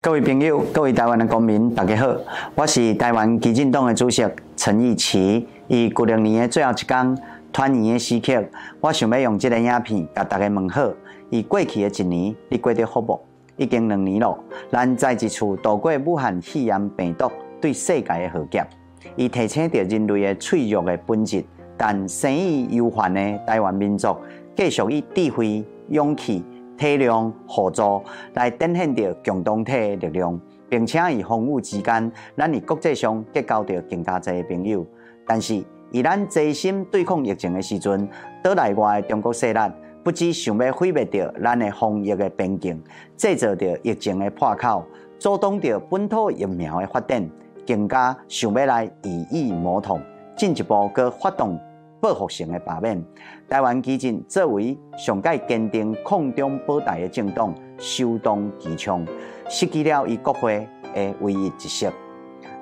各位朋友，各位台湾的公民，大家好，我是台湾基进党的主席陈义奇。以旧历年的最后一天，团圆的时刻，我想要用这个影片，甲大家问好。以过去的一年，你过得好不？已经两年了，咱再一次度过武汉肺炎病毒对世界的浩劫，伊提醒着人类的脆弱的本质。但生意忧患的台湾民族，继续以智慧、勇气。体谅互助来展现着共同体的力量，并且以风雨之间，咱伫国际上结交着更加侪朋友。但是，以咱齐心对抗疫情的时阵，岛内外的中国势力不只想要毁灭着咱的防疫的边境，制造着疫情的破口，阻挡着本土疫苗的发展，更加想要来以疫谋统，进一步阁发动。报复性的罢免，台湾基进作为上届坚定抗中保台的政党，首当其冲，失去了伊国会的唯一一席。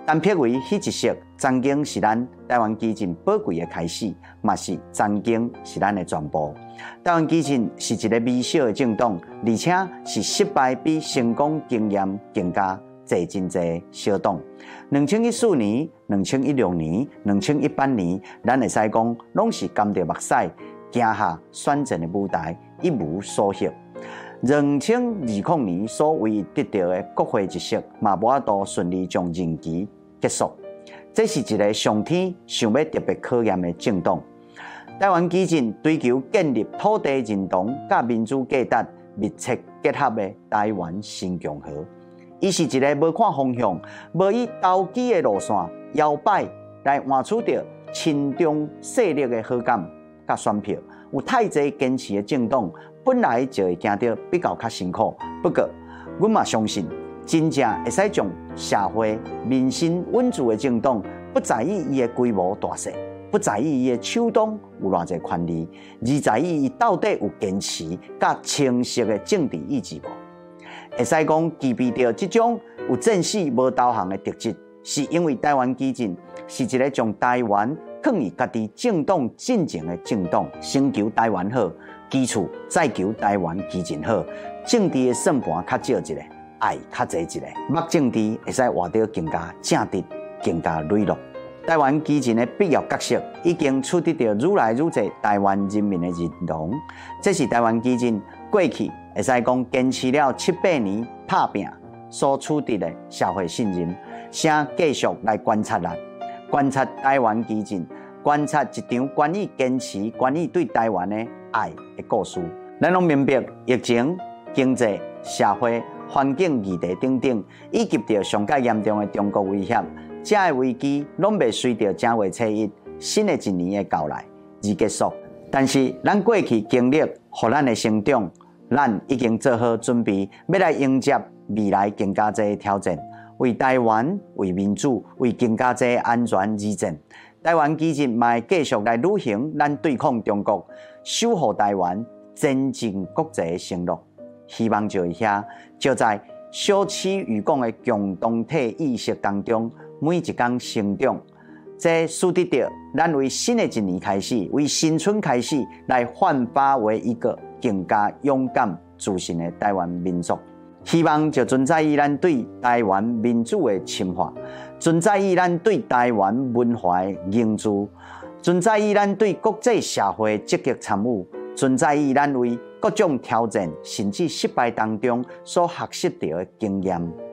但撇为迄一席，曾经是咱台湾基进宝贵的开始，嘛是曾经是咱的全部。台湾基进是一个微小的政党，而且是失败比成功经验更加。这真济小党，两千一四年、两千一六年、两千一八年，咱会使讲拢是甘着目屎，行下选战的舞台，一无所获。两千二零年所唯一得到的国会一席，嘛无法度顺利将任期结束。这是一个上天想要特别考验的政党。台湾基进追求建立土地认同甲民主价值密切结合的台湾新共和。伊是一个无看方向、无以投机的路线摇摆来换取着亲中势力的好感甲选票，有太侪坚持的政党，本来就会行得比较较辛苦。不过，阮嘛相信，真正会使将社会民心稳住的政党，不在意伊的规模大小，不在意伊的手党有偌侪权力，而在意伊到底有坚持甲清晰的政治意志无。会使讲具备着这种有正视无导航的特质，是因为台湾基进是一个将台湾放于家己政党进程的政党，先求台湾好，其次再求台湾基进好。政治的算盘较少一个，爱较侪一个，目政治会使活得更加正直，更加磊落。台湾基进的必要角色已经取得着愈来愈侪台湾人民的认同，这是台湾基进过去。会使讲坚持了七八年拍拼所取得的社会信任，请继续来观察咱，观察台湾基进，观察一场关于坚持、关于对台湾的爱的故事。咱拢明白疫情、经济、社会环境议题等等，以及着上较严重的中国威胁，这个危机拢未随着正月初一新的一年的到来而结束。但是咱过去经历，互咱的成长。咱已经做好准备，要来迎接未来更加多挑战，为台湾、为民主、为更加多安全而战。台湾基进嘛继续来履行咱对抗中国、守护台湾、增进国际的承诺。希望就一下，就在小气与共的共同体意识当中，每一天成长。这使得着咱为新的一年开始，为新春开始，来焕发为一个。更加勇敢自信的台湾民族，希望就存在于咱对台湾民主的深化，存在于咱对台湾文化的凝聚，存在于咱对国际社会积极参与，存在于咱为各种挑战甚至失败当中所学习到的经验。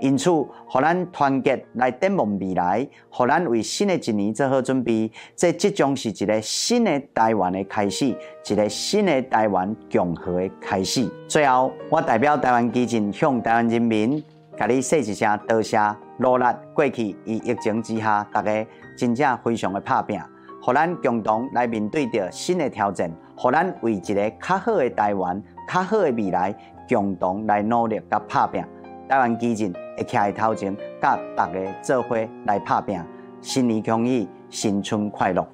因此，互咱团结来展望未来，互咱为新的一年做好准备。这即将是一个新的台湾的开始，一个新的台湾共和的开始。最后，我代表台湾基进向台湾人民，甲你说一声多谢，努力过去。以疫情之下，大家真正非常的拍拼，互咱共同来面对着新的挑战，互咱为一个较好的台湾、较好的未来，共同来努力甲拍拼。台湾基进会徛在头前，甲大家做伙来拍拼。新年恭喜，新春快乐！